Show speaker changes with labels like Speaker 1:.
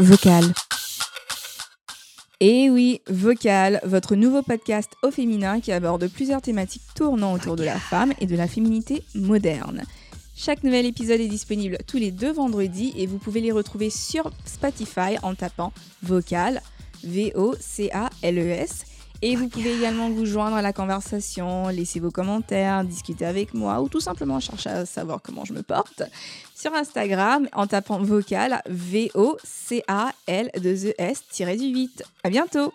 Speaker 1: Vocal. Et oui, Vocal, votre nouveau podcast au féminin qui aborde plusieurs thématiques tournant autour de la femme et de la féminité moderne. Chaque nouvel épisode est disponible tous les deux vendredis et vous pouvez les retrouver sur Spotify en tapant Vocal, V-O-C-A-L-E-S. Et vous pouvez également vous joindre à la conversation, laisser vos commentaires, discuter avec moi ou tout simplement chercher à savoir comment je me porte sur Instagram en tapant vocal V-O-C-A-L-2-E-S-8. À bientôt!